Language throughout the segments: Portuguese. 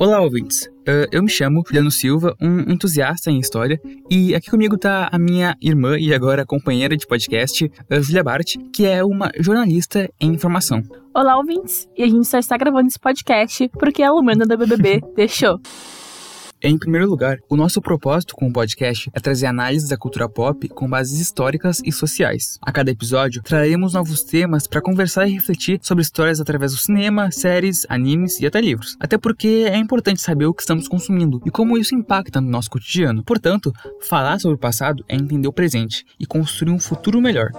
Olá, ouvintes. Uh, eu me chamo Juliano Silva, um entusiasta em história, e aqui comigo está a minha irmã e agora companheira de podcast, uh, Julia Bart, que é uma jornalista em informação. Olá, ouvintes. E a gente só está gravando esse podcast porque a Lumena da BBB deixou. Em primeiro lugar, o nosso propósito com o podcast é trazer análises da cultura pop com bases históricas e sociais. A cada episódio, traremos novos temas para conversar e refletir sobre histórias através do cinema, séries, animes e até livros. Até porque é importante saber o que estamos consumindo e como isso impacta no nosso cotidiano. Portanto, falar sobre o passado é entender o presente e construir um futuro melhor.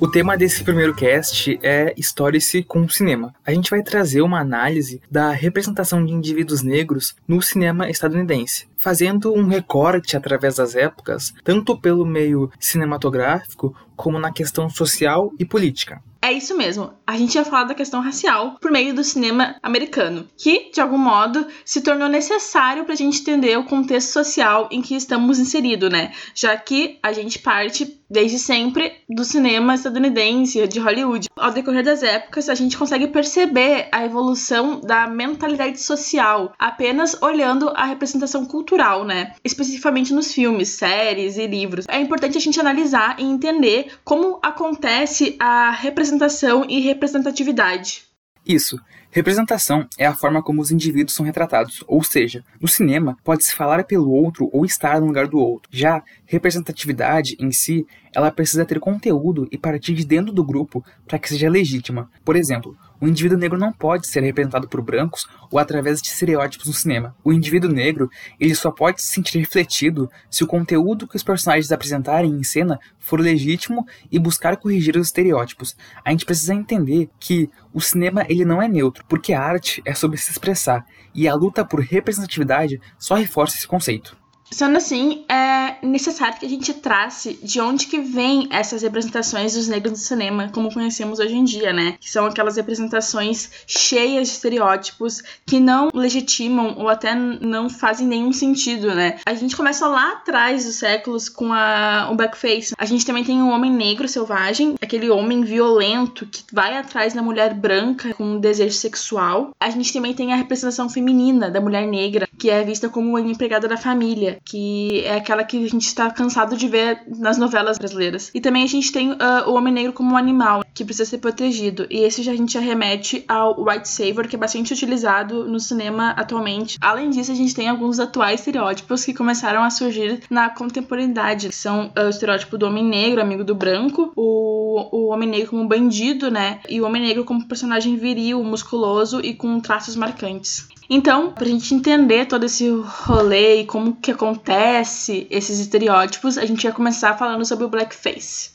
O tema desse primeiro cast é História-se com o cinema. A gente vai trazer uma análise da representação de indivíduos negros no cinema estadunidense, fazendo um recorte através das épocas, tanto pelo meio cinematográfico como na questão social e política. É isso mesmo. A gente ia falar da questão racial por meio do cinema americano, que, de algum modo, se tornou necessário para a gente entender o contexto social em que estamos inseridos, né? Já que a gente parte desde sempre do cinema estadunidense, de Hollywood. Ao decorrer das épocas, a gente consegue perceber a evolução da mentalidade social apenas olhando a representação cultural, né? Especificamente nos filmes, séries e livros. É importante a gente analisar e entender como acontece a representação e representatividade. Isso. Representação é a forma como os indivíduos são retratados, ou seja, no cinema pode-se falar pelo outro ou estar no lugar do outro. Já representatividade em si, ela precisa ter conteúdo e partir de dentro do grupo para que seja legítima. Por exemplo, o indivíduo negro não pode ser representado por brancos ou através de estereótipos no cinema. O indivíduo negro, ele só pode se sentir refletido se o conteúdo que os personagens apresentarem em cena for legítimo e buscar corrigir os estereótipos. A gente precisa entender que o cinema ele não é neutro, porque a arte é sobre se expressar e a luta por representatividade só reforça esse conceito. Sendo assim, é necessário que a gente trace de onde que vem essas representações dos negros no cinema, como conhecemos hoje em dia, né? Que são aquelas representações cheias de estereótipos que não legitimam ou até não fazem nenhum sentido, né? A gente começa lá atrás dos séculos com a, o blackface. A gente também tem o um homem negro selvagem, aquele homem violento que vai atrás da mulher branca com um desejo sexual. A gente também tem a representação feminina da mulher negra, que é vista como uma empregada da família que é aquela que a gente está cansado de ver nas novelas brasileiras. E também a gente tem uh, o homem negro como um animal que precisa ser protegido. E esse já a gente já remete ao white savior, que é bastante utilizado no cinema atualmente. Além disso, a gente tem alguns atuais estereótipos que começaram a surgir na contemporaneidade, que são uh, o estereótipo do homem negro, amigo do branco, o, o homem negro como bandido, né? E o homem negro como personagem viril, musculoso e com traços marcantes. Então, pra gente entender todo esse rolê e como que acontece esses estereótipos, a gente vai começar falando sobre o blackface.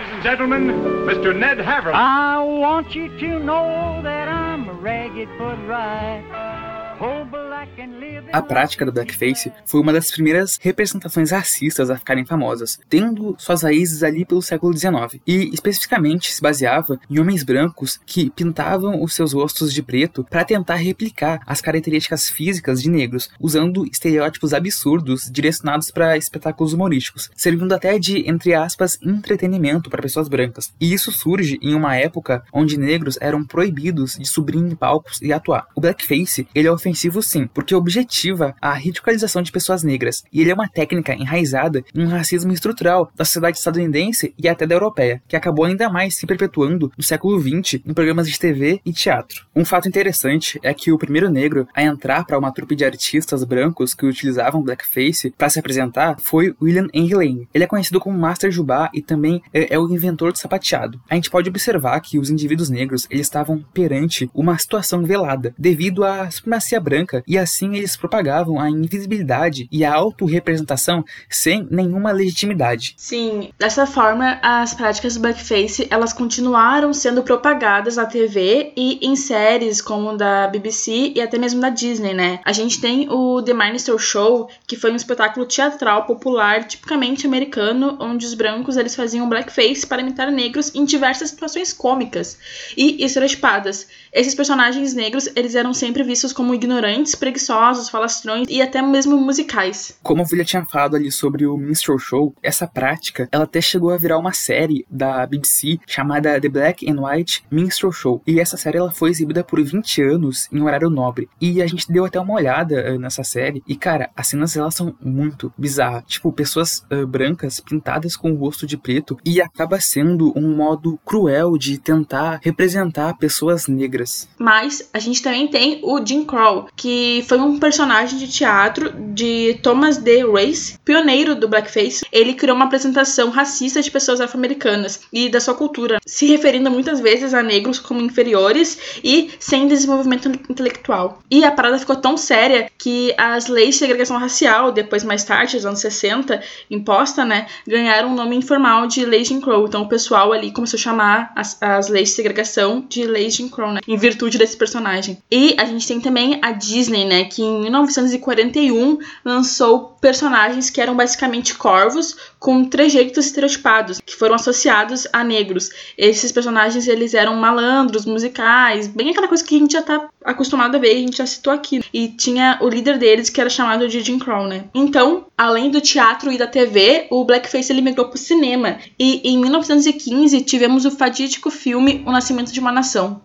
Ladies and gentlemen, Mr. Ned. I want you to know that I'm a ragged but right. A prática do blackface foi uma das primeiras representações racistas a ficarem famosas, tendo suas raízes ali pelo século XIX, e especificamente se baseava em homens brancos que pintavam os seus rostos de preto para tentar replicar as características físicas de negros, usando estereótipos absurdos direcionados para espetáculos humorísticos, servindo até de, entre aspas, entretenimento para pessoas brancas. E isso surge em uma época onde negros eram proibidos de subir em palcos e atuar. O blackface, ele é ofensivo sim, porque objetiva a radicalização de pessoas negras, e ele é uma técnica enraizada em um racismo estrutural da sociedade estadunidense e até da europeia, que acabou ainda mais se perpetuando no século XX em programas de TV e teatro. Um fato interessante é que o primeiro negro a entrar para uma trupe de artistas brancos que utilizavam blackface para se apresentar foi William Henry Lane. Ele é conhecido como Master Jubá e também é, é o inventor do sapateado. A gente pode observar que os indivíduos negros eles estavam perante uma situação velada devido à supremacia branca e assim assim eles propagavam a invisibilidade e a autorrepresentação sem nenhuma legitimidade. Sim, dessa forma, as práticas do blackface, elas continuaram sendo propagadas na TV e em séries como da BBC e até mesmo da Disney, né? A gente tem o The Minstrel Show, que foi um espetáculo teatral popular tipicamente americano, onde os brancos eles faziam blackface para imitar negros em diversas situações cômicas e estereotipadas. Esses personagens negros, eles eram sempre vistos como ignorantes, preguiçosos, falastrões e até mesmo musicais. Como a Vilha tinha falado ali sobre o minstrel show, essa prática, ela até chegou a virar uma série da BBC chamada The Black and White Minstrel Show. E essa série ela foi exibida por 20 anos em horário nobre. E a gente deu até uma olhada uh, nessa série e cara, as cenas elas são muito bizarras. Tipo, pessoas uh, brancas pintadas com o rosto de preto e acaba sendo um modo cruel de tentar representar pessoas negras. Mas a gente também tem o Jim Crow, que foi um personagem de teatro de Thomas D. Race, pioneiro do blackface. Ele criou uma apresentação racista de pessoas afro-americanas e da sua cultura, se referindo muitas vezes a negros como inferiores e sem desenvolvimento intelectual. E a parada ficou tão séria que as leis de segregação racial, depois mais tarde, nos anos 60, imposta, né, ganharam um nome informal de Lei Jim Crow. Então o pessoal ali começou a chamar as, as leis de segregação de Lei Jim Crow, né, em virtude desse personagem. E a gente tem também a Disney, né, que em 1941 lançou personagens que eram basicamente corvos com trejeitos estereotipados, que foram associados a negros. Esses personagens, eles eram malandros, musicais, bem aquela coisa que a gente já tá acostumado a ver, a gente já citou aqui. E tinha o líder deles, que era chamado de Jim Crow, né? Então, além do teatro e da TV, o blackface ele migrou pro cinema. E em 1915 tivemos o fatídico filme O Nascimento de uma Nação.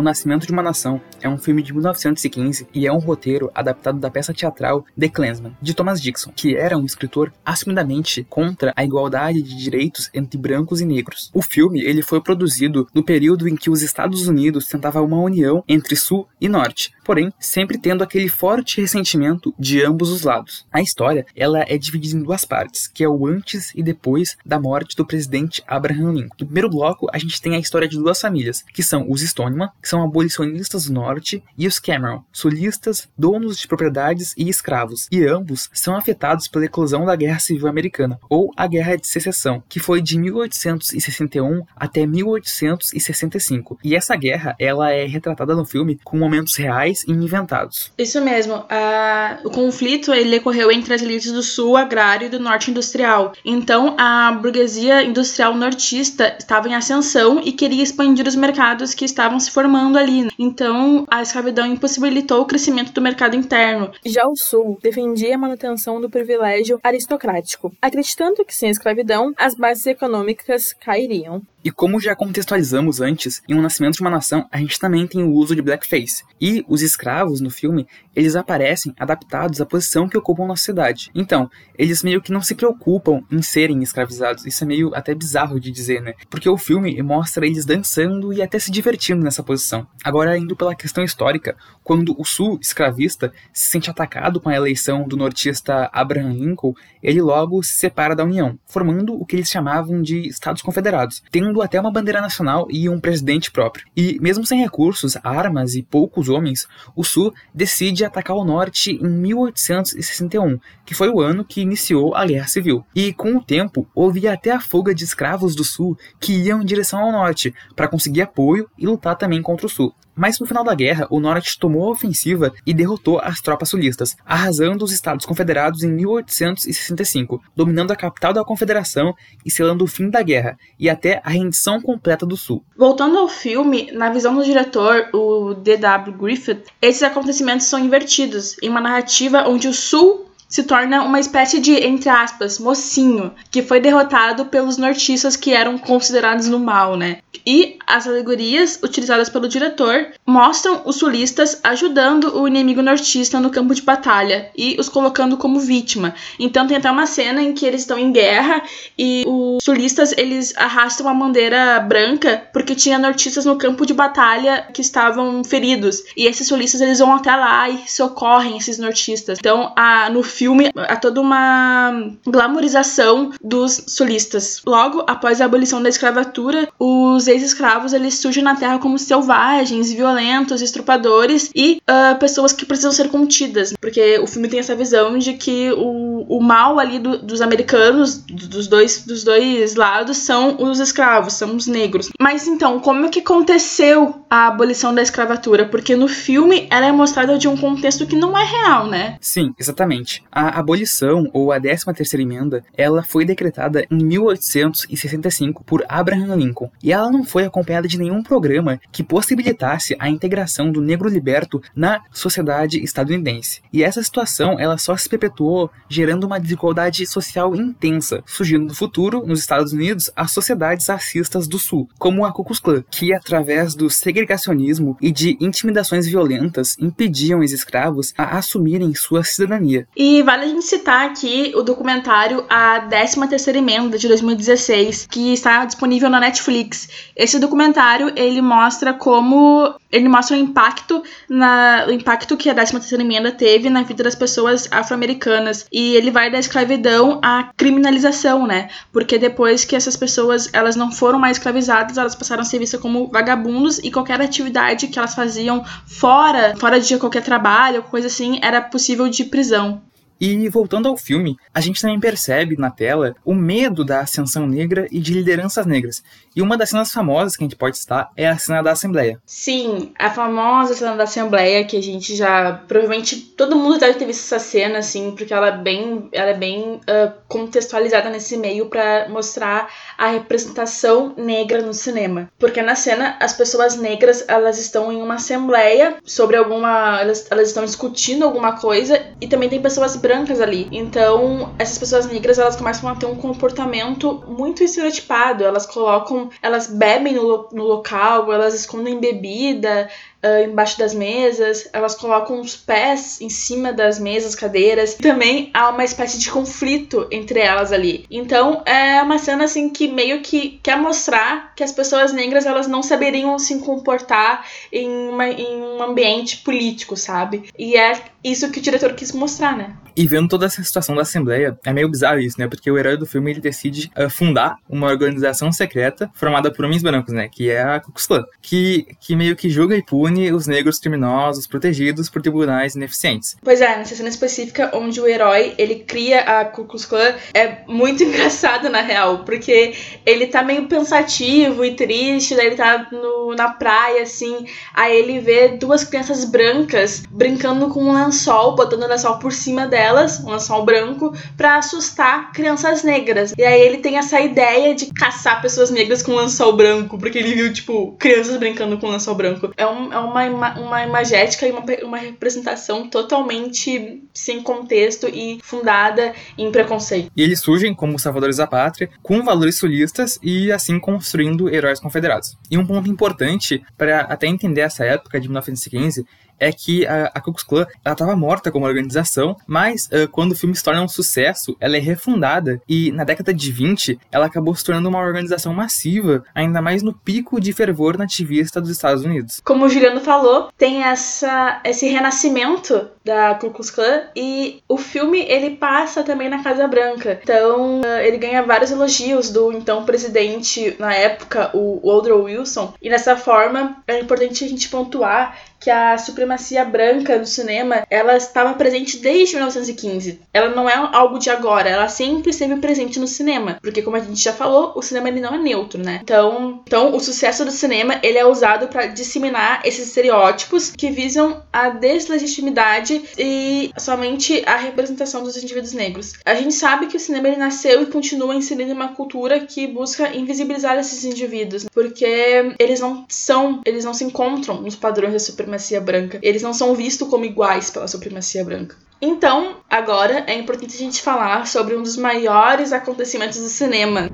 O Nascimento de uma Nação é um filme de 1915 e é um roteiro adaptado da peça teatral The Clansman, de Thomas Dixon, que era um escritor assumidamente contra a igualdade de direitos entre brancos e negros. O filme ele foi produzido no período em que os Estados Unidos tentavam uma união entre Sul e Norte, porém sempre tendo aquele forte ressentimento de ambos os lados. A história ela é dividida em duas partes, que é o antes e depois da morte do presidente Abraham Lincoln. No primeiro bloco a gente tem a história de duas famílias, que são os Stoneman, que são abolicionistas do norte, e os Cameron, sulistas, donos de propriedades e escravos, e ambos são afetados pela eclosão da Guerra Civil Americana, ou a Guerra de Secessão, que foi de 1861 até 1865. E essa guerra, ela é retratada no filme com momentos reais e inventados. Isso mesmo. Uh, o conflito ele ocorreu entre as elites do sul agrário e do norte industrial. Então, a burguesia industrial nortista estava em ascensão e queria expandir os mercados que estavam se formando ali. Né? Então, a escravidão impossibilitou o crescimento do mercado interno. Já o Sul defendia a manutenção do privilégio aristocrático, acreditando que sem a escravidão as bases econômicas cairiam. E como já contextualizamos antes, em O Nascimento de uma Nação, a gente também tem o uso de blackface. E os escravos no filme, eles aparecem adaptados à posição que ocupam na sociedade. Então, eles meio que não se preocupam em serem escravizados. Isso é meio até bizarro de dizer, né? Porque o filme mostra eles dançando e até se divertindo nessa posição. Agora, indo pela questão histórica, quando o sul escravista se sente atacado com a eleição do nortista Abraham Lincoln, ele logo se separa da União, formando o que eles chamavam de Estados Confederados. Tendo até uma bandeira nacional e um presidente próprio. E mesmo sem recursos, armas e poucos homens, o Sul decide atacar o Norte em 1861, que foi o ano que iniciou a Guerra Civil. E com o tempo, houve até a fuga de escravos do Sul que iam em direção ao Norte para conseguir apoio e lutar também contra o Sul. Mas no final da guerra, o Norte tomou a ofensiva e derrotou as tropas sulistas, arrasando os Estados Confederados em 1865, dominando a capital da Confederação e selando o fim da guerra e até a rendição completa do Sul. Voltando ao filme, na visão do diretor, o D.W. Griffith, esses acontecimentos são invertidos em uma narrativa onde o Sul se torna uma espécie de, entre aspas, mocinho, que foi derrotado pelos nortistas que eram considerados no mal, né? E as alegorias utilizadas pelo diretor mostram os sulistas ajudando o inimigo nortista no campo de batalha e os colocando como vítima. Então tem até uma cena em que eles estão em guerra e os sulistas eles arrastam a bandeira branca porque tinha nortistas no campo de batalha que estavam feridos. E esses sulistas eles vão até lá e socorrem esses nortistas. Então, a, no filme, há toda uma glamorização dos sulistas. Logo após a abolição da escravatura, os ex-escravos eles surgem na Terra como selvagens, violentos, estrupadores e uh, pessoas que precisam ser contidas. Porque o filme tem essa visão de que o, o mal ali do, dos americanos, dos dois, dos dois lados, são os escravos, são os negros. Mas então, como é que aconteceu a abolição da escravatura? Porque no filme ela é mostrada de um contexto que não é real, né? Sim, exatamente. A abolição, ou a 13 terceira emenda, ela foi decretada em 1865 por Abraham Lincoln, e ela não foi acompanhada de nenhum programa que possibilitasse a integração do negro liberto na sociedade estadunidense. E essa situação, ela só se perpetuou, gerando uma desigualdade social intensa, surgindo no futuro, nos Estados Unidos, as sociedades racistas do Sul, como a Ku Klux Klan, que através do segregacionismo e de intimidações violentas impediam os escravos a assumirem sua cidadania. E vale a gente citar aqui o documentário A 13ª Emenda de 2016, que está disponível na Netflix. Esse documentário, ele mostra como ele mostra o impacto na o impacto que a 13ª emenda teve na vida das pessoas afro-americanas e ele vai da escravidão à criminalização, né? Porque depois que essas pessoas elas não foram mais escravizadas, elas passaram a ser vistas como vagabundos e qualquer atividade que elas faziam fora, fora de qualquer trabalho, coisa assim, era possível de prisão. E voltando ao filme, a gente também percebe na tela o medo da ascensão negra e de lideranças negras. E uma das cenas famosas que a gente pode citar é a cena da Assembleia. Sim, a famosa cena da Assembleia, que a gente já. Provavelmente todo mundo deve ter visto essa cena, assim, porque ela é bem, ela é bem uh, contextualizada nesse meio para mostrar a representação negra no cinema. Porque na cena, as pessoas negras elas estão em uma assembleia sobre alguma. Elas, elas estão discutindo alguma coisa e também tem pessoas brancas ali. Então, essas pessoas negras, elas começam a ter um comportamento muito estereotipado. Elas colocam, elas bebem no, no local, elas escondem bebida, uh, embaixo das mesas, elas colocam os pés em cima das mesas, cadeiras. Também há uma espécie de conflito entre elas ali. Então é uma cena assim que meio que quer mostrar que as pessoas negras elas não saberiam se comportar em, uma, em um ambiente político, sabe? E é isso que o diretor quis mostrar, né? E vendo toda essa situação da Assembleia, é meio bizarro isso, né? Porque o herói do filme ele decide uh, fundar uma organização secreta formada por homens brancos, né? Que é a Ku Klux Klan, que, que meio que julga e pune pune os negros criminosos protegidos por tribunais ineficientes. Pois é, nessa cena específica onde o herói ele cria a Ku Klux Klan é muito engraçado na real, porque ele tá meio pensativo e triste, daí ele tá no, na praia assim, aí ele vê duas crianças brancas brincando com um lençol, botando o lençol por cima delas, um lençol branco, para assustar crianças negras. E aí ele tem essa ideia de caçar pessoas negras com um lençol branco, porque ele viu tipo crianças brincando com um lençol branco. É um, é uma, uma imagética e uma, uma representação totalmente sem contexto e fundada em preconceito. E eles surgem como salvadores da pátria, com valores sulistas e assim construindo heróis confederados. E um ponto importante para até entender essa época de 1915 é que a, a Ku Klux Klan ela estava morta como organização, mas uh, quando o filme se torna um sucesso, ela é refundada e na década de 20 ela acabou se tornando uma organização massiva, ainda mais no pico de fervor nativista dos Estados Unidos. Como o Juliano falou, tem essa, esse renascimento da Ku Klux Klan e o filme ele passa também na Casa Branca. Então uh, ele ganha vários elogios do então presidente na época, o Woodrow Wilson. E dessa forma é importante a gente pontuar que a supremacia branca no cinema ela estava presente desde 1915. Ela não é algo de agora, ela sempre esteve presente no cinema, porque como a gente já falou, o cinema ele não é neutro, né? Então, então o sucesso do cinema ele é usado para disseminar esses estereótipos que visam a deslegitimidade e somente a representação dos indivíduos negros. A gente sabe que o cinema ele nasceu e continua inserindo uma cultura que busca invisibilizar esses indivíduos, porque eles não são, eles não se encontram nos padrões da supremacia supremacia branca. Eles não são vistos como iguais pela supremacia branca. Então, agora é importante a gente falar sobre um dos maiores acontecimentos do cinema.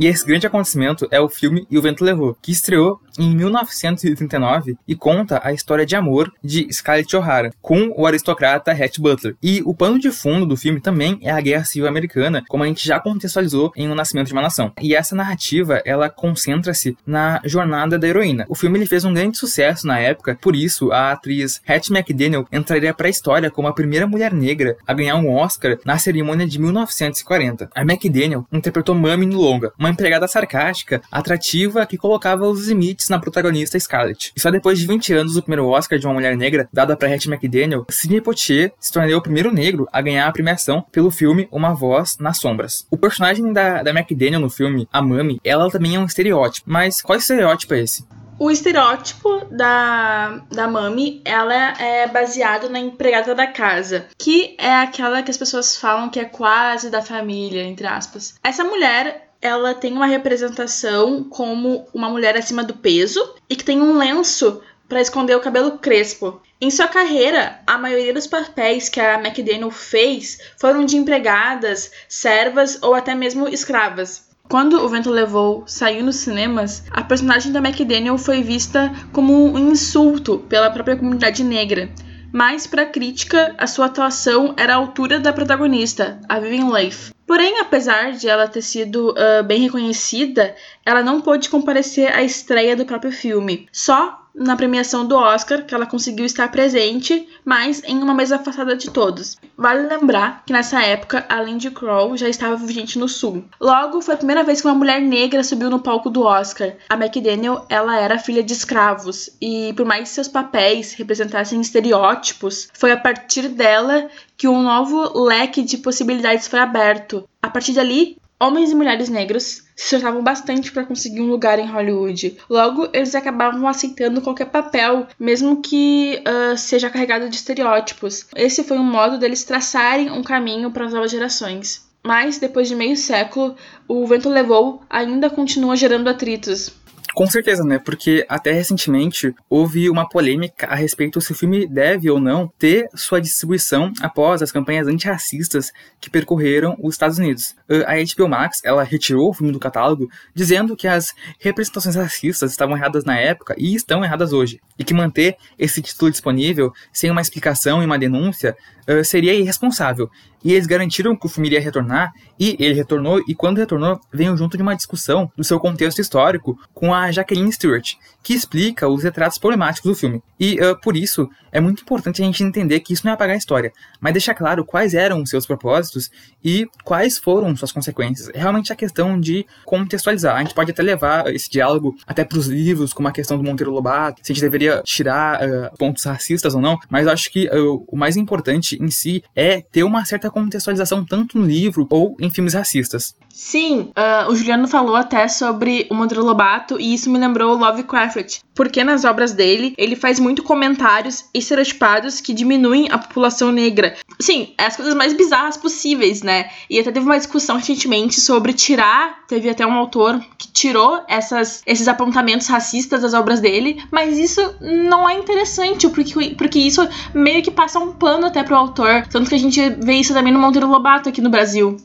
E esse grande acontecimento é o filme E o Vento Levou, que estreou em 1939 e conta a história de amor de Scarlett O'Hara com o aristocrata Hatch Butler. E o pano de fundo do filme também é a Guerra Civil Americana, como a gente já contextualizou em O Nascimento de uma Nação. E essa narrativa, ela concentra-se na jornada da heroína. O filme ele fez um grande sucesso na época, por isso a atriz Hattie McDaniel entraria para a história como a primeira mulher negra a ganhar um Oscar na cerimônia de 1940. A McDaniel interpretou Mummy no longa, uma empregada sarcástica, atrativa, que colocava os limites na protagonista Scarlett. E só depois de 20 anos do primeiro Oscar de uma mulher negra, dada para Hattie McDaniel, Sidney Poitier se tornou o primeiro negro a ganhar a premiação pelo filme Uma Voz nas Sombras. O personagem da, da McDaniel no filme, a Mummy, ela também é um estereótipo. Mas qual estereótipo é esse? O estereótipo da, da Mami, ela é baseado na empregada da casa, que é aquela que as pessoas falam que é quase da família, entre aspas. Essa mulher, ela tem uma representação como uma mulher acima do peso e que tem um lenço para esconder o cabelo crespo. Em sua carreira, a maioria dos papéis que a McDaniel fez foram de empregadas, servas ou até mesmo escravas. Quando O Vento Levou saiu nos cinemas, a personagem da McDaniel foi vista como um insulto pela própria comunidade negra. Mas, para a crítica, a sua atuação era à altura da protagonista, a Vivian Leigh. Porém, apesar de ela ter sido uh, bem reconhecida, ela não pôde comparecer à estreia do próprio filme. Só na premiação do Oscar que ela conseguiu estar presente, mas em uma mesa afastada de todos. Vale lembrar que nessa época a Lindy Crow já estava vigente no Sul. Logo, foi a primeira vez que uma mulher negra subiu no palco do Oscar. A McDaniel, ela era filha de escravos e por mais que seus papéis representassem estereótipos, foi a partir dela que um novo leque de possibilidades foi aberto. A partir dali, homens e mulheres negros se esforçavam bastante para conseguir um lugar em Hollywood. Logo, eles acabavam aceitando qualquer papel, mesmo que uh, seja carregado de estereótipos. Esse foi um modo deles traçarem um caminho para as novas gerações. Mas, depois de meio século, o vento levou ainda continua gerando atritos. Com certeza, né? Porque até recentemente houve uma polêmica a respeito se o filme deve ou não ter sua distribuição após as campanhas antirracistas que percorreram os Estados Unidos. A HBO Max, ela retirou o filme do catálogo, dizendo que as representações racistas estavam erradas na época e estão erradas hoje, e que manter esse título disponível sem uma explicação e uma denúncia uh, seria irresponsável. E eles garantiram que o filme iria retornar, e ele retornou, e quando retornou, veio junto de uma discussão do seu contexto histórico com a Jacqueline Stewart, que explica os retratos problemáticos do filme. E uh, por isso, é muito importante a gente entender que isso não é apagar a história, mas deixar claro quais eram os seus propósitos e quais foram suas consequências. É realmente a questão de contextualizar. A gente pode até levar esse diálogo até para os livros, como a questão do Monteiro Lobato, se a gente deveria tirar uh, pontos racistas ou não, mas acho que uh, o mais importante em si é ter uma certa contextualização tanto no livro ou em filmes racistas. Sim, o Juliano falou até sobre o Monteiro Lobato e isso me lembrou Lovecraft, porque nas obras dele ele faz muito comentários estereotipados que diminuem a população negra. Sim, é as coisas mais bizarras possíveis, né? E até teve uma discussão recentemente sobre tirar, teve até um autor que tirou essas, esses apontamentos racistas das obras dele, mas isso não é interessante, porque, porque isso meio que passa um pano até pro autor, tanto que a gente vê isso também no Monteiro Lobato aqui no Brasil.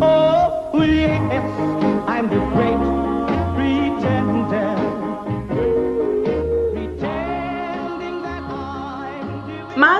Oh, yes,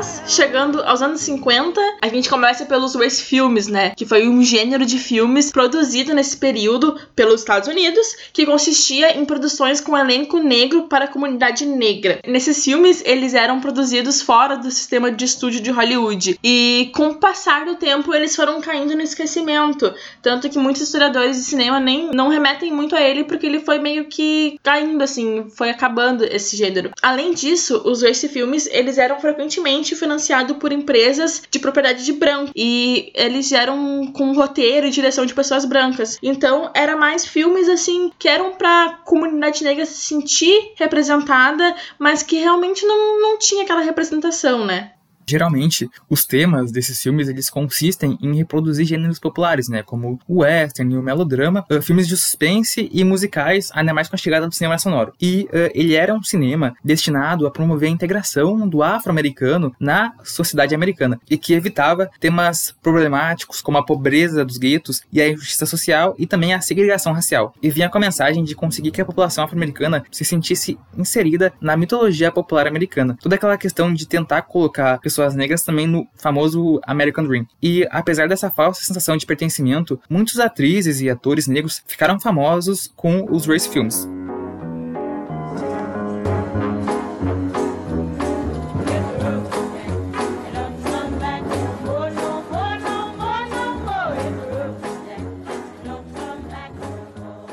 Mas, chegando aos anos 50, a gente começa pelos race filmes, né? Que foi um gênero de filmes produzido nesse período pelos Estados Unidos, que consistia em produções com elenco negro para a comunidade negra. Nesses filmes, eles eram produzidos fora do sistema de estúdio de Hollywood. E com o passar do tempo, eles foram caindo no esquecimento. Tanto que muitos historiadores de cinema nem não remetem muito a ele, porque ele foi meio que caindo, assim, foi acabando esse gênero. Além disso, os race filmes, eles eram frequentemente financiados por empresas de propriedade de branco. E eles eram com roteiro e direção de pessoas brancas. Então, era mais filmes, assim, que eram pra comunidade negra se sentir representada, mas que realmente não, não tinha aquela representação, né? Geralmente, os temas desses filmes eles consistem em reproduzir gêneros populares, né, como o western e o melodrama, uh, filmes de suspense e musicais, ainda mais com a chegada do cinema sonoro. E uh, ele era um cinema destinado a promover a integração do afro-americano na sociedade americana e que evitava temas problemáticos como a pobreza dos guetos e a injustiça social e também a segregação racial. E vinha com a mensagem de conseguir que a população afro-americana se sentisse inserida na mitologia popular americana. Toda aquela questão de tentar colocar pessoas negras também no famoso American Dream. E apesar dessa falsa sensação de pertencimento, muitos atrizes e atores negros ficaram famosos com os race films.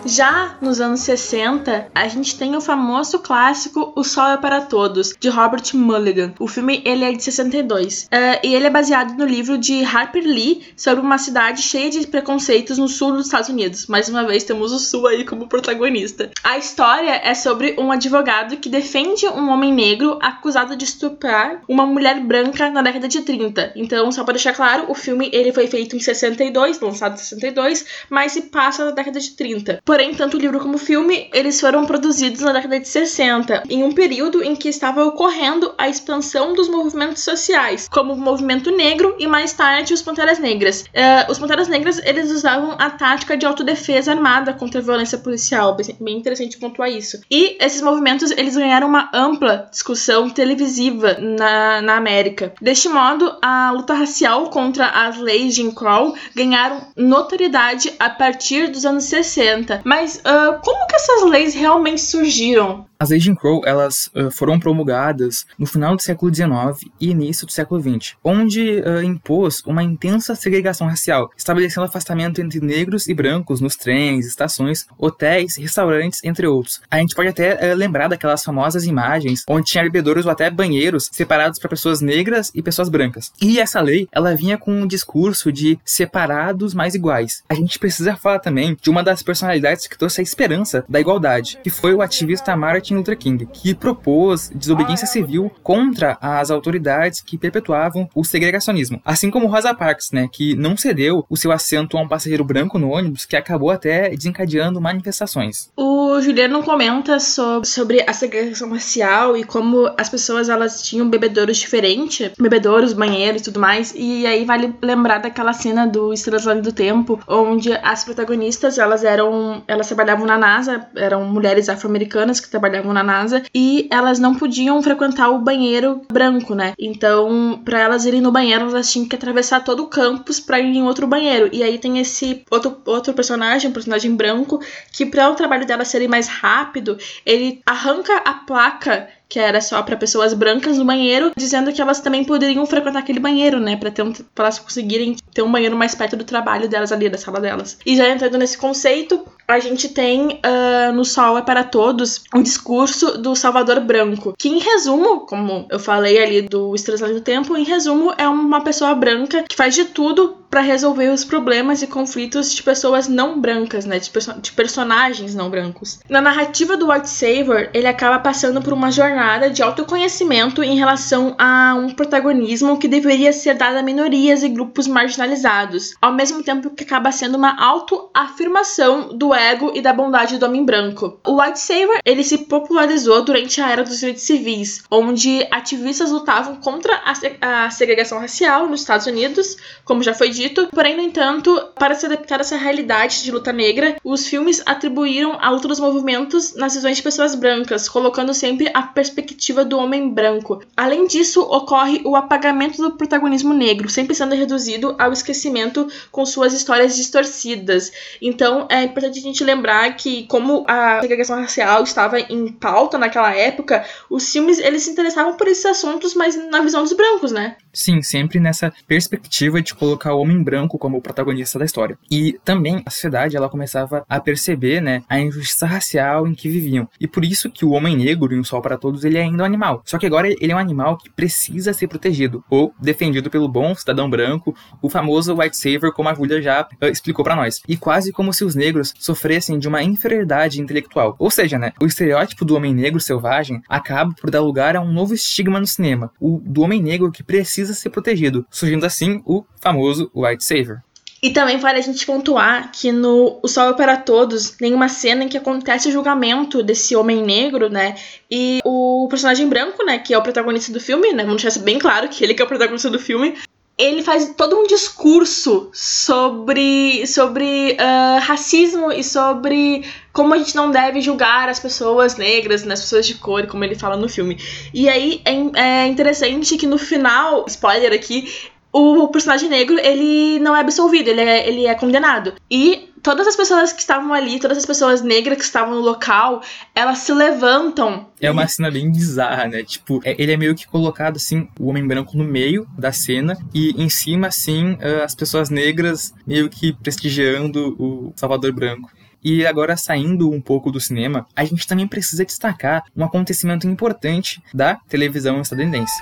Já nos anos 60, a gente tem o famoso clássico O Sol é para Todos, de Robert Mulligan. O filme ele é de 62 uh, e ele é baseado no livro de Harper Lee sobre uma cidade cheia de preconceitos no sul dos Estados Unidos. Mais uma vez temos o sul aí como protagonista. A história é sobre um advogado que defende um homem negro acusado de estuprar uma mulher branca na década de 30. Então, só para deixar claro, o filme ele foi feito em 62, lançado em 62, mas se passa na década de 30. Por Porém, tanto o livro como o filme, eles foram produzidos na década de 60, em um período em que estava ocorrendo a expansão dos movimentos sociais, como o movimento negro e mais tarde os Panteras Negras. Uh, os Panteras Negras, eles usavam a tática de autodefesa armada contra a violência policial, bem interessante pontuar isso. E esses movimentos, eles ganharam uma ampla discussão televisiva na, na América. Deste modo, a luta racial contra as leis de Jim Crow ganharam notoriedade a partir dos anos 60, mas uh, como que essas leis realmente surgiram? As leis Jim Crow elas uh, foram promulgadas no final do século XIX e início do século XX, onde uh, impôs uma intensa segregação racial, estabelecendo afastamento entre negros e brancos nos trens, estações, hotéis, restaurantes, entre outros. A gente pode até uh, lembrar daquelas famosas imagens onde tinha bebedouros ou até banheiros separados para pessoas negras e pessoas brancas. E essa lei ela vinha com um discurso de separados mais iguais. A gente precisa falar também de uma das personalidades que trouxe a esperança da igualdade, que foi o ativista Martin Martin Luther King, que propôs desobediência civil contra as autoridades que perpetuavam o segregacionismo. Assim como Rosa Parks, né, que não cedeu o seu assento a um passageiro branco no ônibus, que acabou até desencadeando manifestações. O Juliano comenta sobre, sobre a segregação racial e como as pessoas elas tinham bebedouros diferentes, bebedouros, banheiros e tudo mais, e aí vale lembrar daquela cena do Estrelas do Tempo, onde as protagonistas, elas eram, elas trabalhavam na NASA, eram mulheres afro-americanas que trabalhavam trabalhavam na NASA e elas não podiam frequentar o banheiro branco, né? Então, para elas irem no banheiro, elas tinham que atravessar todo o campus para ir em outro banheiro. E aí tem esse outro, outro personagem, um personagem branco, que para o trabalho dela ser mais rápido, ele arranca a placa que era só para pessoas brancas no banheiro, dizendo que elas também poderiam frequentar aquele banheiro, né, para um, elas conseguirem ter um banheiro mais perto do trabalho delas ali, da sala delas. E já entrando nesse conceito, a gente tem uh, no Sol é para Todos um discurso do Salvador Branco, que em resumo, como eu falei ali do Estrelas do Tempo, em resumo é uma pessoa branca que faz de tudo para resolver os problemas e conflitos de pessoas não brancas, né, de, perso de personagens não brancos. Na narrativa do White Savior, ele acaba passando por uma jornada de autoconhecimento em relação a um protagonismo que deveria ser dado a minorias e grupos marginalizados, ao mesmo tempo que acaba sendo uma autoafirmação do ego e da bondade do homem branco. O White Savior, ele se popularizou durante a era dos direitos civis, onde ativistas lutavam contra a, se a segregação racial nos Estados Unidos, como já foi dito. Porém, no entanto, para se adaptar a essa realidade de luta negra, os filmes atribuíram a luta dos movimentos nas visões de pessoas brancas, colocando sempre a perspectiva do homem branco. Além disso, ocorre o apagamento do protagonismo negro, sempre sendo reduzido ao esquecimento com suas histórias distorcidas. Então, é importante gente lembrar que como a segregação racial estava em pauta naquela época, os filmes eles se interessavam por esses assuntos, mas na visão dos brancos, né? Sim, sempre nessa perspectiva de colocar o homem branco como protagonista da história. E também a sociedade ela começava a perceber, né, a injustiça racial em que viviam. E por isso que o homem negro em um sol para todos ele é ainda um animal. Só que agora ele é um animal que precisa ser protegido ou defendido pelo bom cidadão branco, o famoso white savior, como a Julia já uh, explicou para nós. E quase como se os negros sofressem de uma inferioridade intelectual. Ou seja, né, o estereótipo do homem negro selvagem acaba por dar lugar a um novo estigma no cinema, o do homem negro que precisa ser protegido, surgindo assim o famoso white savior. E também vale a gente pontuar que no O Sol é para Todos tem uma cena em que acontece o julgamento desse homem negro, né? E o personagem branco, né, que é o protagonista do filme, né? Vamos deixar bem claro que ele que é o protagonista do filme. Ele faz todo um discurso sobre, sobre uh, racismo e sobre como a gente não deve julgar as pessoas negras, né, as pessoas de cor, como ele fala no filme. E aí é, é interessante que no final, spoiler aqui, o personagem negro, ele não é absolvido, ele é, ele é condenado. E todas as pessoas que estavam ali, todas as pessoas negras que estavam no local, elas se levantam. É uma cena bem bizarra, né? Tipo, é, ele é meio que colocado, assim, o homem branco no meio da cena e em cima, assim, as pessoas negras meio que prestigiando o Salvador Branco. E agora, saindo um pouco do cinema, a gente também precisa destacar um acontecimento importante da televisão estadunidense.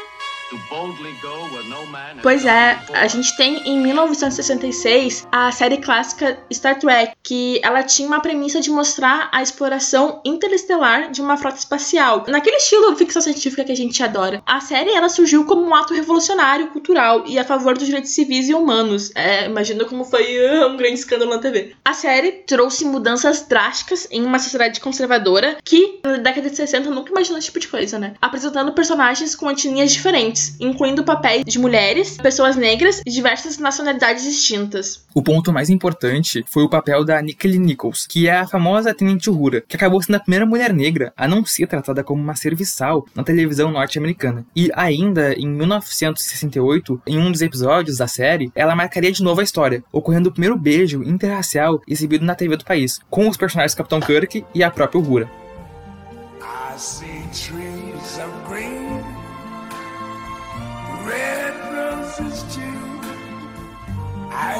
Pois é, a gente tem em 1966 a série clássica Star Trek, que ela tinha uma premissa de mostrar a exploração interestelar de uma frota espacial, naquele estilo ficção científica que a gente adora. A série ela surgiu como um ato revolucionário cultural e a favor dos direitos civis e humanos. É, imagina como foi uh, um grande escândalo na TV. A série trouxe mudanças drásticas em uma sociedade conservadora que na década de 60 nunca imaginou esse tipo de coisa, né? Apresentando personagens com etnias diferentes incluindo papéis de mulheres, pessoas negras e diversas nacionalidades distintas. O ponto mais importante foi o papel da Nikki Nichols, que é a famosa Tenente Uhura, que acabou sendo a primeira mulher negra a não ser tratada como uma serviçal na televisão norte-americana. E ainda em 1968, em um dos episódios da série, ela marcaria de novo a história, ocorrendo o primeiro beijo interracial exibido na TV do país, com os personagens Capitão Kirk e a própria Uhura. I see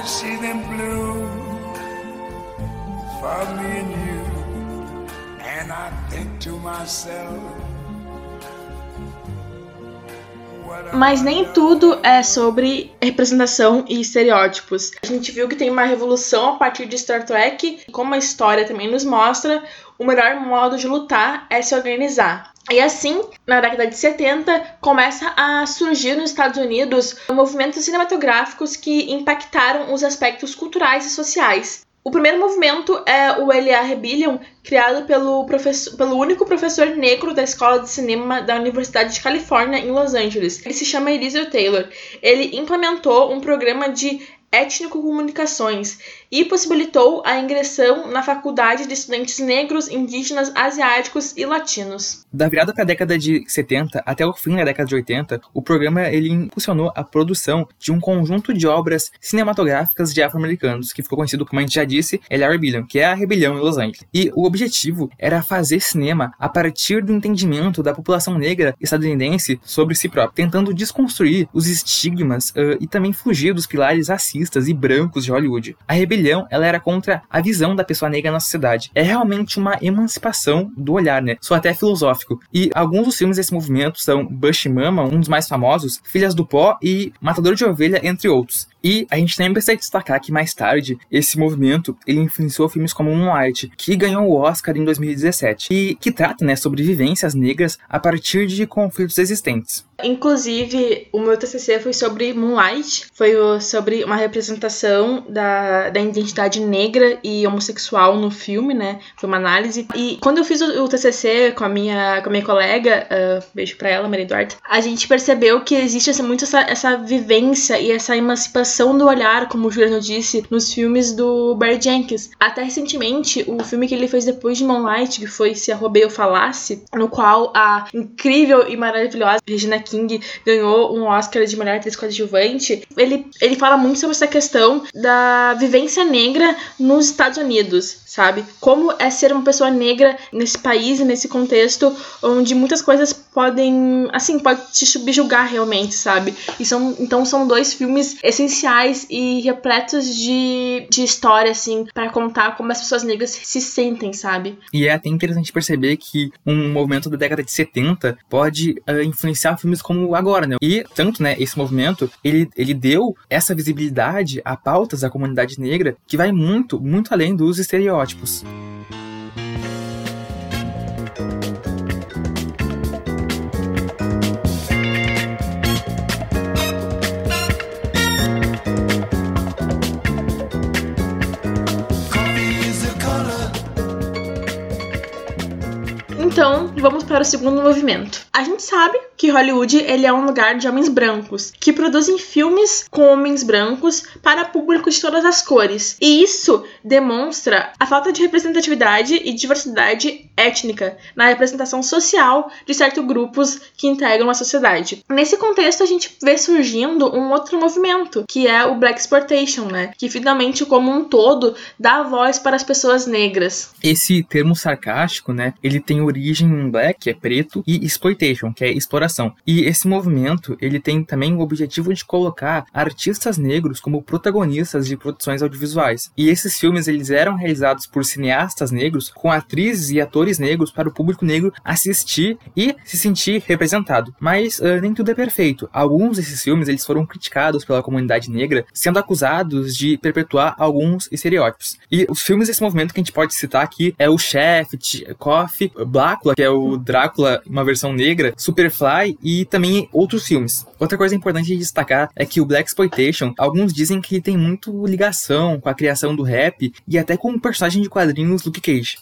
See them for me and you. And I think to myself. Mas nem tudo é sobre representação e estereótipos. A gente viu que tem uma revolução a partir de Star Trek, como a história também nos mostra, o melhor modo de lutar é se organizar. E assim, na década de 70, começa a surgir nos Estados Unidos movimentos cinematográficos que impactaram os aspectos culturais e sociais. O primeiro movimento é o LA Rebellion, criado pelo, pelo único professor negro da Escola de Cinema da Universidade de Califórnia, em Los Angeles. Ele se chama Eliezer Taylor. Ele implementou um programa de étnico-comunicações e possibilitou a ingressão na faculdade de estudantes negros, indígenas, asiáticos e latinos. Da virada para a década de 70 até o fim da década de 80, o programa ele impulsionou a produção de um conjunto de obras cinematográficas de afro-americanos, que ficou conhecido, como a gente já disse, a Rebellion, que é a rebelião em Los Angeles. E o objetivo era fazer cinema a partir do entendimento da população negra estadunidense sobre si própria, tentando desconstruir os estigmas uh, e também fugir dos pilares racistas e brancos de Hollywood. A rebelião rebelião, ela era contra a visão da pessoa negra na sociedade. É realmente uma emancipação do olhar, né? Sou até filosófico. E alguns dos filmes desse movimento são Bush Mama, um dos mais famosos, Filhas do Pó e Matador de Ovelha, entre outros. E a gente também precisa destacar que mais tarde, esse movimento, ele influenciou filmes como Moonlight, que ganhou o Oscar em 2017, e que trata, né, sobre vivências negras a partir de conflitos existentes. Inclusive, o meu TCC foi sobre Moonlight, foi sobre uma, representação da, da identidade negra e homossexual no filme, né? Foi uma análise. E quando eu fiz o, o TCC com a minha, com a minha colega, uh, beijo pra ela, Maria Duarte, a gente percebeu que existe essa, muito essa, essa vivência e essa emancipação do olhar, como o Juliano disse, nos filmes do Barry Jenkins. Até recentemente, o filme que ele fez depois de Moonlight, que foi Se a Roubei ou Falasse, no qual a incrível e maravilhosa Regina King ganhou um Oscar de mulher atriz coadjuvante, ele, ele fala muito sobre essa questão da vivência negra nos Estados Unidos, sabe? Como é ser uma pessoa negra nesse país nesse contexto onde muitas coisas podem, assim, pode te subjugar realmente, sabe? E são, então são dois filmes essenciais e repletos de, de história, assim, para contar como as pessoas negras se sentem, sabe? E é até interessante perceber que um movimento da década de 70 pode uh, influenciar filmes como agora, né? E tanto, né, esse movimento, ele, ele deu essa visibilidade a pautas da comunidade negra que vai muito, muito além dos estereótipos. Então, vamos para o segundo movimento. A gente sabe que Hollywood ele é um lugar de homens brancos, que produzem filmes com homens brancos para público de todas as cores. E isso demonstra a falta de representatividade e diversidade étnica na representação social de certos grupos que integram a sociedade. Nesse contexto, a gente vê surgindo um outro movimento, que é o Black Exploitation, né? Que finalmente, como um todo, dá voz para as pessoas negras. Esse termo sarcástico, né? Ele tem origem em black, que é preto, e exploitation, que é exploração. E esse movimento, ele tem também o objetivo de colocar artistas negros como protagonistas de produções audiovisuais. E esses filmes, eles eram realizados por cineastas negros, com atrizes e atores negros para o público negro assistir e se sentir representado. Mas uh, nem tudo é perfeito. Alguns desses filmes, eles foram criticados pela comunidade negra, sendo acusados de perpetuar alguns estereótipos. E os filmes desse movimento que a gente pode citar aqui é o Shaft, Coffee, Blácula, que é o Drácula, uma versão negra, Superfly e também outros filmes. Outra coisa importante de destacar é que o Black Exploitation, alguns dizem que tem muito ligação com a criação do rap e até com o personagem de quadrinhos Luke Cage.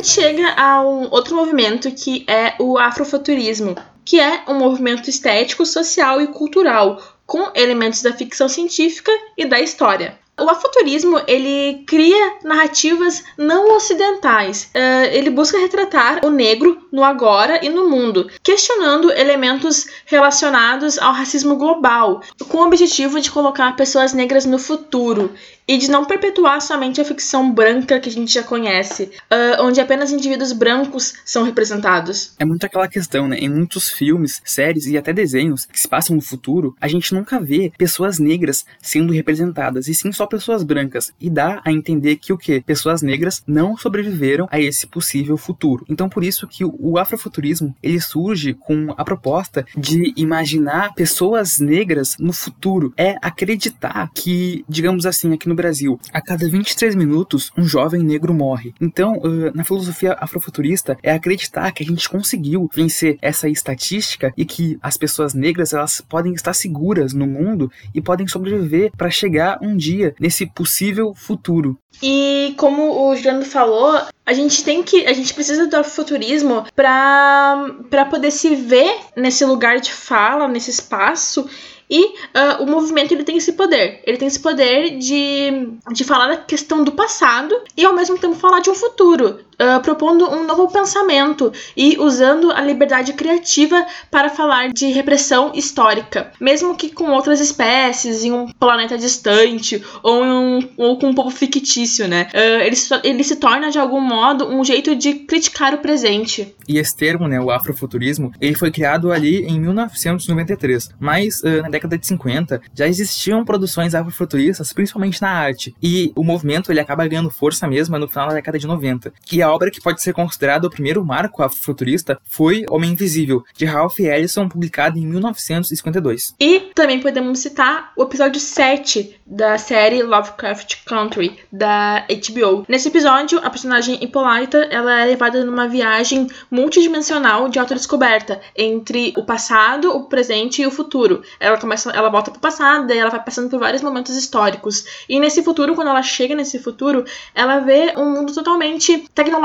Gente chega a um outro movimento que é o afrofuturismo, que é um movimento estético, social e cultural com elementos da ficção científica e da história. O afuturismo ele cria narrativas não ocidentais. Uh, ele busca retratar o negro no agora e no mundo, questionando elementos relacionados ao racismo global, com o objetivo de colocar pessoas negras no futuro e de não perpetuar somente a ficção branca que a gente já conhece, uh, onde apenas indivíduos brancos são representados. É muito aquela questão, né? Em muitos filmes, séries e até desenhos que se passam no futuro, a gente nunca vê pessoas negras sendo representadas, e sim só pessoas brancas. E dá a entender que o que? Pessoas negras não sobreviveram a esse possível futuro. Então por isso que o afrofuturismo ele surge com a proposta de imaginar pessoas negras no futuro. É acreditar que, digamos assim, aqui no Brasil, a cada 23 minutos um jovem negro morre. Então, uh, na filosofia afrofuturista, é acreditar que a gente conseguiu vencer essa estatística e que as pessoas negras elas podem estar seguras no mundo e podem sobreviver para chegar um dia nesse possível futuro. E como o Juliano falou, a gente tem que, a gente precisa do afrofuturismo para para poder se ver nesse lugar de fala, nesse espaço e uh, o movimento ele tem esse poder. Ele tem esse poder de, de falar da questão do passado e ao mesmo tempo falar de um futuro. Uh, propondo um novo pensamento e usando a liberdade criativa para falar de repressão histórica, mesmo que com outras espécies, em um planeta distante ou, um, ou com um povo fictício, né? Uh, ele, ele se torna de algum modo um jeito de criticar o presente. E esse termo, né, o afrofuturismo, ele foi criado ali em 1993. Mas uh, na década de 50 já existiam produções afrofuturistas, principalmente na arte. E o movimento ele acaba ganhando força mesmo no final da década de 90. E obra que pode ser considerada o primeiro marco afrofuturista foi Homem Invisível, de Ralph Ellison, publicado em 1952. E também podemos citar o episódio 7 da série Lovecraft Country, da HBO. Nesse episódio, a personagem Hippolyta ela é levada numa viagem multidimensional de autodescoberta entre o passado, o presente e o futuro. Ela começa, ela volta pro passado, daí ela vai passando por vários momentos históricos. E nesse futuro, quando ela chega nesse futuro, ela vê um mundo totalmente tecnológico.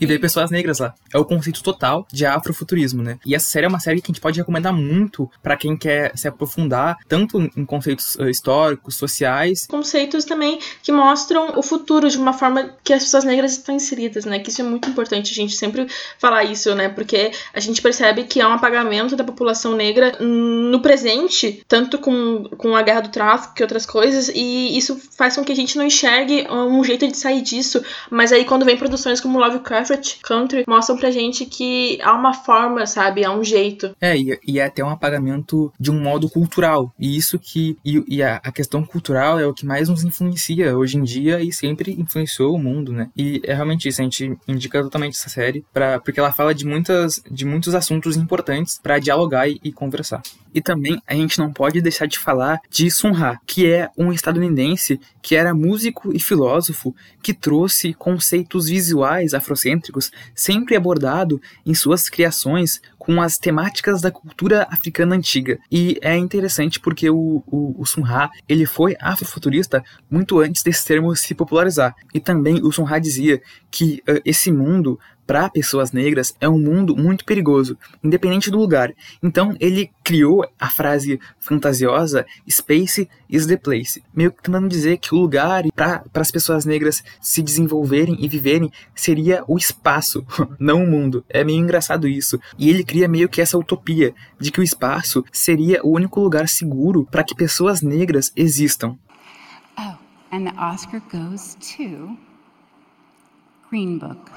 E vê pessoas negras lá. É o conceito total de afrofuturismo, né? E essa série é uma série que a gente pode recomendar muito para quem quer se aprofundar tanto em conceitos uh, históricos, sociais, conceitos também que mostram o futuro de uma forma que as pessoas negras estão inseridas, né? Que isso é muito importante a gente sempre falar isso, né? Porque a gente percebe que há um apagamento da população negra no presente, tanto com, com a guerra do tráfico e outras coisas, e isso faz com que a gente não enxergue um jeito de sair disso. Mas aí quando vem produções como Lovecraft Country, mostram pra gente que há uma forma, sabe? Há um jeito. É, e, e é até um apagamento de um modo cultural. E isso que. E, e a, a questão cultural é o que mais nos influencia hoje em dia e sempre influenciou o mundo, né? E é realmente isso, a gente indica totalmente essa série, pra, porque ela fala de, muitas, de muitos assuntos importantes para dialogar e, e, conversar. E também a gente não pode deixar de falar de Sun Ra, que é um estadunidense que era músico e filósofo que trouxe conceitos visuais afrocêntricos sempre abordado em suas criações com as temáticas da cultura africana antiga. E é interessante porque o, o, o Sun Ra, ele foi afrofuturista muito antes desse termo se popularizar. E também o Sun Ra dizia que uh, esse mundo para pessoas negras é um mundo muito perigoso, independente do lugar. Então ele criou a frase fantasiosa Space is the place, meio que tentando dizer que o lugar para as pessoas negras se desenvolverem e viverem seria o espaço, não o mundo. É meio engraçado isso. E ele cria meio que essa utopia de que o espaço seria o único lugar seguro para que pessoas negras existam. Oh, and the Oscar goes to Green Book.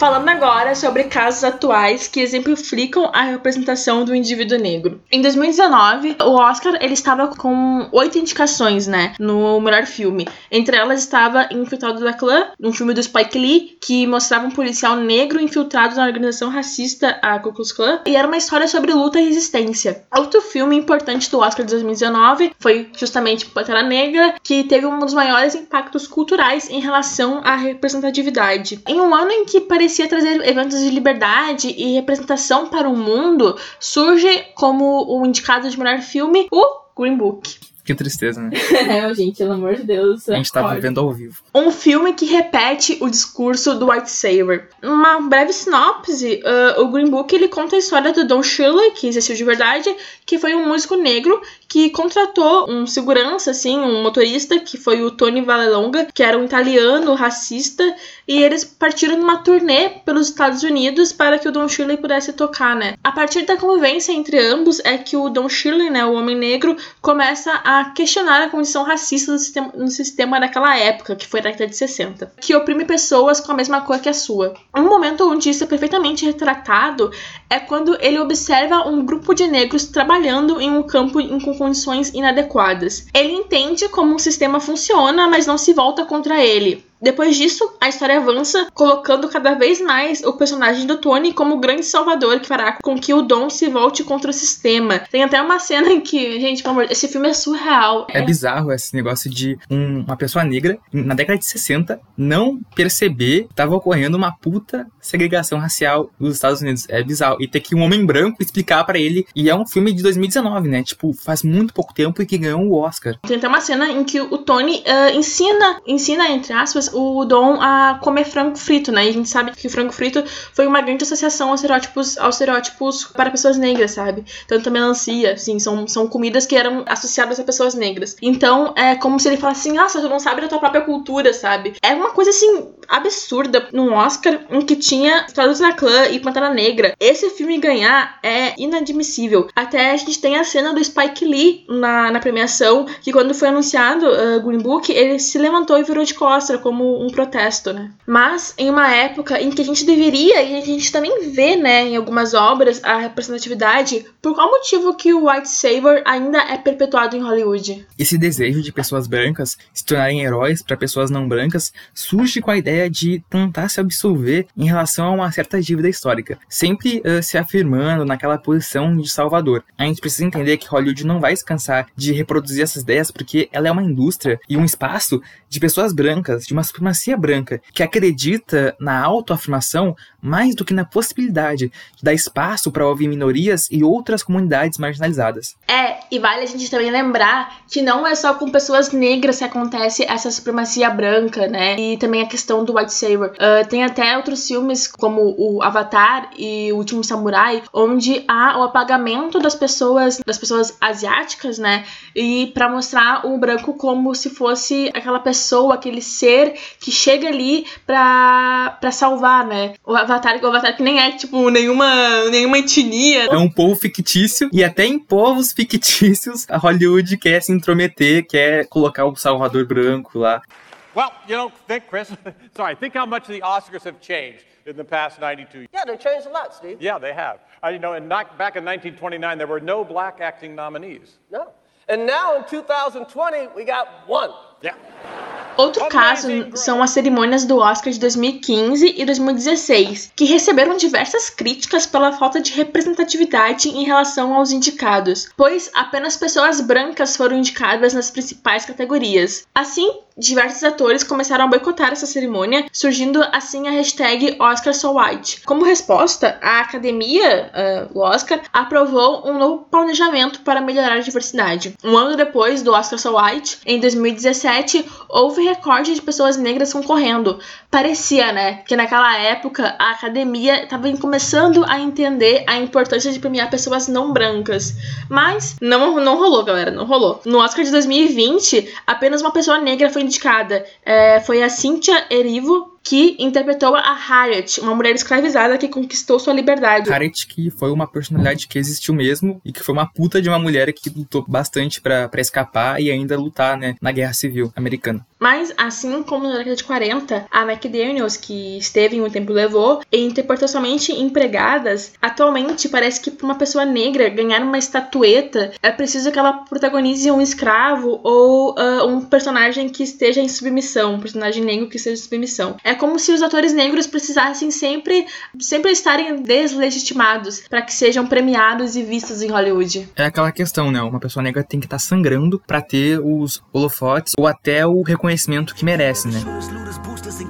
Falando agora sobre casos atuais que exemplificam a representação do indivíduo negro. Em 2019, o Oscar ele estava com oito indicações, né, no melhor filme. Entre elas estava Infiltrado da Clã, um filme do Spike Lee que mostrava um policial negro infiltrado na organização racista a Ku Klux Klan e era uma história sobre luta e resistência. Outro filme importante do Oscar de 2019 foi justamente Pantera Negra, que teve um dos maiores impactos culturais em relação à representatividade. Em um ano em que parecia parecia trazer eventos de liberdade e representação para o mundo, surge como o indicado de melhor filme o Green Book. Que tristeza, né? é, gente, pelo amor de Deus. A gente tava vendo ao vivo. Um filme que repete o discurso do White Saber. Uma breve sinopse, uh, o Green Book ele conta a história do Don Shirley, que existiu de verdade, que foi um músico negro que contratou um segurança, assim, um motorista, que foi o Tony Vallelonga, que era um italiano racista, e eles partiram numa turnê pelos Estados Unidos para que o Don Shirley pudesse tocar, né? A partir da convivência entre ambos é que o Don Shirley, né, o homem negro, começa a questionar a condição racista sistema, no sistema daquela época, que foi década de 60, que oprime pessoas com a mesma cor que a sua. Um momento onde isso é perfeitamente retratado é quando ele observa um grupo de negros trabalhando em um campo em condições inadequadas. Ele entende como um sistema funciona, mas não se volta contra ele. Depois disso, a história avança, colocando cada vez mais o personagem do Tony como o grande salvador que fará com que o Dom se volte contra o sistema. Tem até uma cena em que, gente, pelo amor, esse filme é surreal. É, é bizarro esse negócio de um, uma pessoa negra, na década de 60, não perceber que estava ocorrendo uma puta segregação racial nos Estados Unidos. É bizarro. E ter que um homem branco explicar para ele. E é um filme de 2019, né? Tipo, faz muito pouco tempo e que ganhou o Oscar. Tem até uma cena em que o Tony uh, ensina, ensina, entre aspas, o dom a comer frango frito, né? E a gente sabe que o frango frito foi uma grande associação aos estereótipos, aos estereótipos para pessoas negras, sabe? Tanto a melancia, assim, são, são comidas que eram associadas a pessoas negras. Então, é como se ele falasse assim, nossa, tu não sabe da tua própria cultura, sabe? É uma coisa, assim, absurda num Oscar em que tinha Tradutos na Clã e Pantera Negra. Esse filme ganhar é inadmissível. Até a gente tem a cena do Spike Lee na, na premiação, que quando foi anunciado uh, Green Book, ele se levantou e virou de costas como um protesto, né? Mas em uma época em que a gente deveria, e a gente também vê, né, em algumas obras, a representatividade, por qual motivo que o White Saber ainda é perpetuado em Hollywood? Esse desejo de pessoas brancas se tornarem heróis para pessoas não brancas surge com a ideia de tentar se absolver em relação a uma certa dívida histórica, sempre uh, se afirmando naquela posição de salvador. A gente precisa entender que Hollywood não vai descansar de reproduzir essas ideias porque ela é uma indústria e um espaço de pessoas brancas, de uma supremacia branca, que acredita na autoafirmação mais do que na possibilidade de dar espaço para ouvir minorias e outras comunidades marginalizadas. É, e vale a gente também lembrar que não é só com pessoas negras que acontece essa supremacia branca, né? E também a questão do white saber. Uh, tem até outros filmes como o Avatar e o Último Samurai, onde há o apagamento das pessoas, das pessoas asiáticas, né? E para mostrar o branco como se fosse aquela pessoa, aquele ser que chega ali pra salvar, né? O Avatar, o Avatar que nem é, tipo, nenhuma, nenhuma etnia. É um povo fictício, e até em povos fictícios, a Hollywood quer se intrometer, quer colocar o Salvador Branco lá. Well, you know, think, Chris. Sorry, think how much the Oscars have changed in the past 92 years. Yeah, they've changed a lot, Steve. Yeah, they have. Uh, you know, not, back in 1929, there were no black acting nominees. No. And now in 2020, we got one. Outro caso são as cerimônias do Oscar de 2015 e 2016, que receberam diversas críticas pela falta de representatividade em relação aos indicados, pois apenas pessoas brancas foram indicadas nas principais categorias. Assim, diversos atores começaram a boicotar essa cerimônia, surgindo assim a hashtag OscarSoWhite. Como resposta, a academia, uh, o Oscar, aprovou um novo planejamento para melhorar a diversidade. Um ano depois do Oscar So White, em 2017, houve recorde de pessoas negras concorrendo. Parecia, né, que naquela época a academia estava começando a entender a importância de premiar pessoas não brancas. Mas não, não rolou, galera, não rolou. No Oscar de 2020, apenas uma pessoa negra foi indicada. É, foi a Cynthia Erivo, que interpretou a Harriet, uma mulher escravizada que conquistou sua liberdade. Harriet, que foi uma personalidade que existiu mesmo e que foi uma puta de uma mulher que lutou bastante para escapar e ainda lutar, né, na Guerra Civil Americana. Mas, assim como na década de 40, a McDaniels, que esteve em um tempo levou, e interpretou somente empregadas, atualmente parece que para uma pessoa negra ganhar uma estatueta é preciso que ela protagonize um escravo ou uh, um personagem que esteja em submissão, um personagem negro que esteja em submissão. É como se os atores negros precisassem sempre, sempre estarem deslegitimados para que sejam premiados e vistos em Hollywood. É aquela questão, né? Uma pessoa negra tem que estar tá sangrando para ter os holofotes ou até o reconhecimento que merece, né?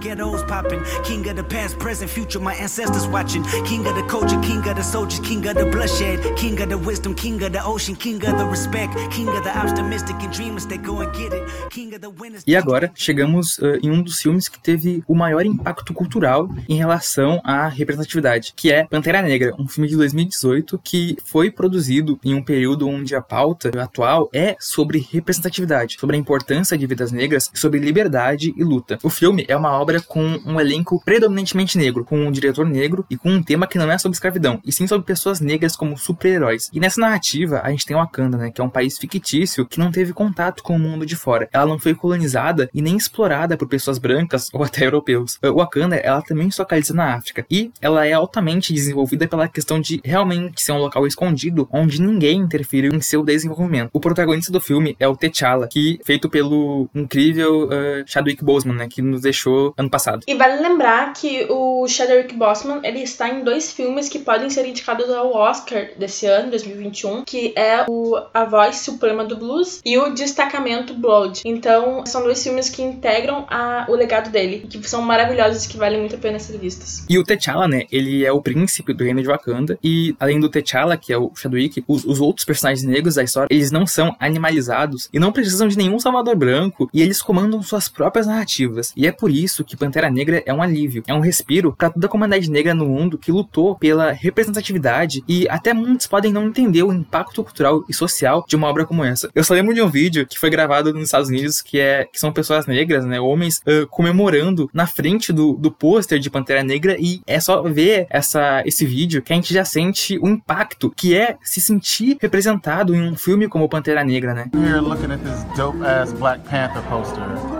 King of the past, present, future, my ancestors watching. King of the culture, king of the soldiers, king of the bloodshed, king of the wisdom, king of the ocean, king of the respect, king of the optimistic and dreamers that go and get it, king of the winners. E agora chegamos uh, em um dos filmes que teve o maior impacto cultural em relação à representatividade, que é Pantera Negra, um filme de 2018 que foi produzido em um período onde a pauta atual é sobre representatividade, sobre a importância de vidas negras, sobre liberdade e luta. O filme é uma obra com um elenco predominantemente negro, com um diretor negro e com um tema que não é sobre escravidão, e sim sobre pessoas negras como super-heróis. E nessa narrativa, a gente tem Wakanda, né, que é um país fictício que não teve contato com o mundo de fora. Ela não foi colonizada e nem explorada por pessoas brancas ou até europeus. Wakanda, ela também se localiza na África e ela é altamente desenvolvida pela questão de realmente ser um local escondido onde ninguém interferiu em seu desenvolvimento. O protagonista do filme é o T'Challa, que feito pelo incrível uh, Chadwick Boseman, né, que nos deixou ano passado. E vale lembrar que o Chadwick Boseman, ele está em dois filmes que podem ser indicados ao Oscar desse ano, 2021, que é o A Voz Suprema do Blues e o Destacamento Blood. Então, são dois filmes que integram a, o legado dele, que são maravilhosos e que valem muito a pena ser vistos. E o T'Challa, né, ele é o príncipe do reino de Wakanda, e além do T'Challa, que é o Chadwick, os, os outros personagens negros da história, eles não são animalizados e não precisam de nenhum salvador branco, e eles comandam suas próprias narrativas. E é por isso que Pantera Negra é um alívio, é um respiro para toda a comunidade negra no mundo que lutou pela representatividade e até muitos podem não entender o impacto cultural e social de uma obra como essa. Eu só lembro de um vídeo que foi gravado nos Estados Unidos que é que são pessoas negras, né, homens uh, comemorando na frente do, do pôster de Pantera Negra e é só ver essa esse vídeo que a gente já sente o impacto que é se sentir representado em um filme como Pantera Negra, né? Here looking at this dope ass Black Panther poster.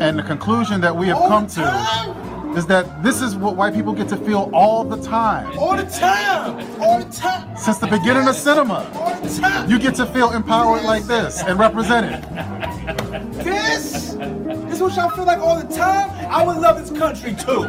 And the conclusion that we have come to is that this is what white people get to feel all the time. All the time! All the time! Since the beginning of cinema. All the time! You get to feel empowered like this and represented. This? This is what y'all feel like all the time? I would love this country too.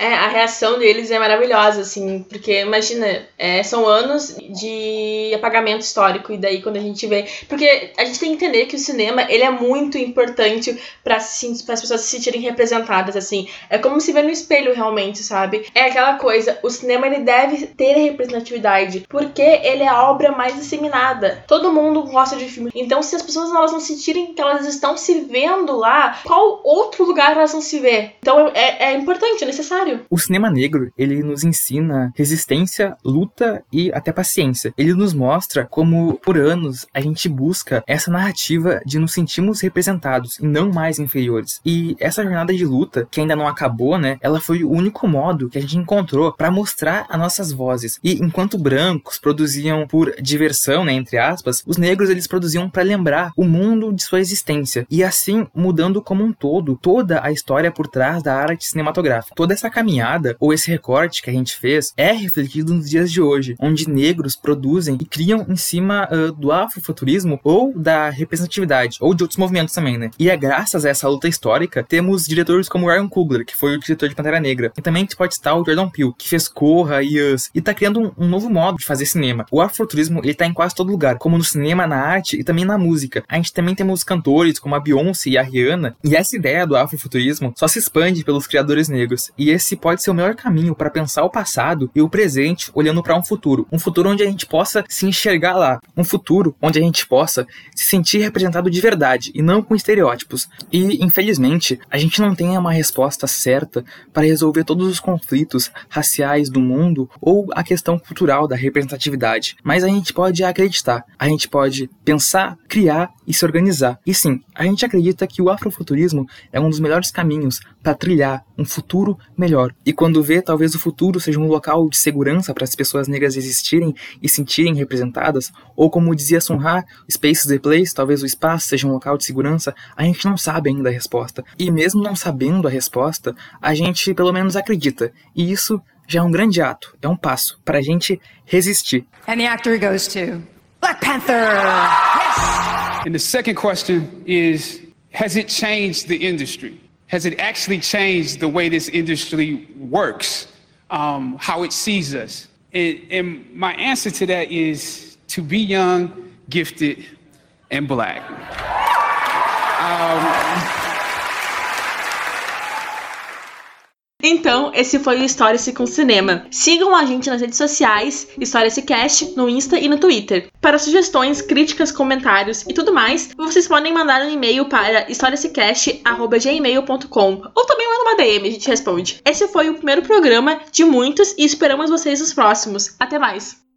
É, a reação deles é maravilhosa, assim, porque imagina, é, são anos de apagamento histórico, e daí quando a gente vê. Porque a gente tem que entender que o cinema ele é muito importante para as pessoas se sentirem representadas, assim. É como se ver no espelho, realmente, sabe? É aquela coisa, o cinema ele deve ter representatividade, porque ele é a obra mais disseminada. Todo mundo gosta de filme. Então, se as pessoas elas não sentirem que elas estão se vendo lá, qual outro lugar elas vão se ver? Então é, é importante, é necessário. O cinema negro, ele nos ensina resistência, luta e até paciência. Ele nos mostra como, por anos, a gente busca essa narrativa de nos sentirmos representados e não mais inferiores. E essa jornada de luta, que ainda não acabou, né, ela foi o único modo que a gente encontrou para mostrar as nossas vozes. E enquanto brancos produziam por diversão, né, entre aspas, os negros eles produziam para lembrar o mundo de sua existência. E assim, mudando como um todo toda a história por trás da arte cinematográfica. Toda essa caminhada, ou esse recorte que a gente fez, é refletido nos dias de hoje, onde negros produzem e criam em cima uh, do afrofuturismo ou da representatividade, ou de outros movimentos também, né? E é graças a essa luta histórica, temos diretores como Ryan Coogler, que foi o diretor de Pantera Negra, e também pode citar o Jordan Peele, que fez Corra e Us, e tá criando um, um novo modo de fazer cinema. O afrofuturismo, ele tá em quase todo lugar, como no cinema, na arte e também na música. A gente também temos cantores como a Beyoncé e a Rihanna, e essa ideia do afrofuturismo só se expande pelos criadores negros. E esse pode ser o melhor caminho para pensar o passado e o presente olhando para um futuro. Um futuro onde a gente possa se enxergar lá. Um futuro onde a gente possa se sentir representado de verdade e não com estereótipos. E, infelizmente, a gente não tem uma resposta certa para resolver todos os conflitos raciais do mundo ou a questão cultural da representatividade. Mas a gente pode acreditar, a gente pode pensar, criar e se organizar. E sim, a gente acredita que o afrofuturismo é um dos melhores caminhos para trilhar um futuro melhor. E quando vê, talvez o futuro seja um local de segurança para as pessoas negras existirem e sentirem representadas, ou como dizia Sun Ra, Space is the Place, talvez o espaço seja um local de segurança, a gente não sabe ainda a resposta. E mesmo não sabendo a resposta, a gente pelo menos acredita. E isso já é um grande ato, é um passo para a gente resistir. And the actor goes to Black Panther. Yes. And the second question is Has it changed the industry? Has it actually changed the way this industry works, um, how it sees us? And, and my answer to that is to be young, gifted, and black. Um, Então, esse foi o História-se com Cinema. Sigam a gente nas redes sociais, História-se Cast, no Insta e no Twitter. Para sugestões, críticas, comentários e tudo mais, vocês podem mandar um e-mail para historiacast.gmail.com ou também manda uma DM, a gente responde. Esse foi o primeiro programa de muitos e esperamos vocês nos próximos. Até mais!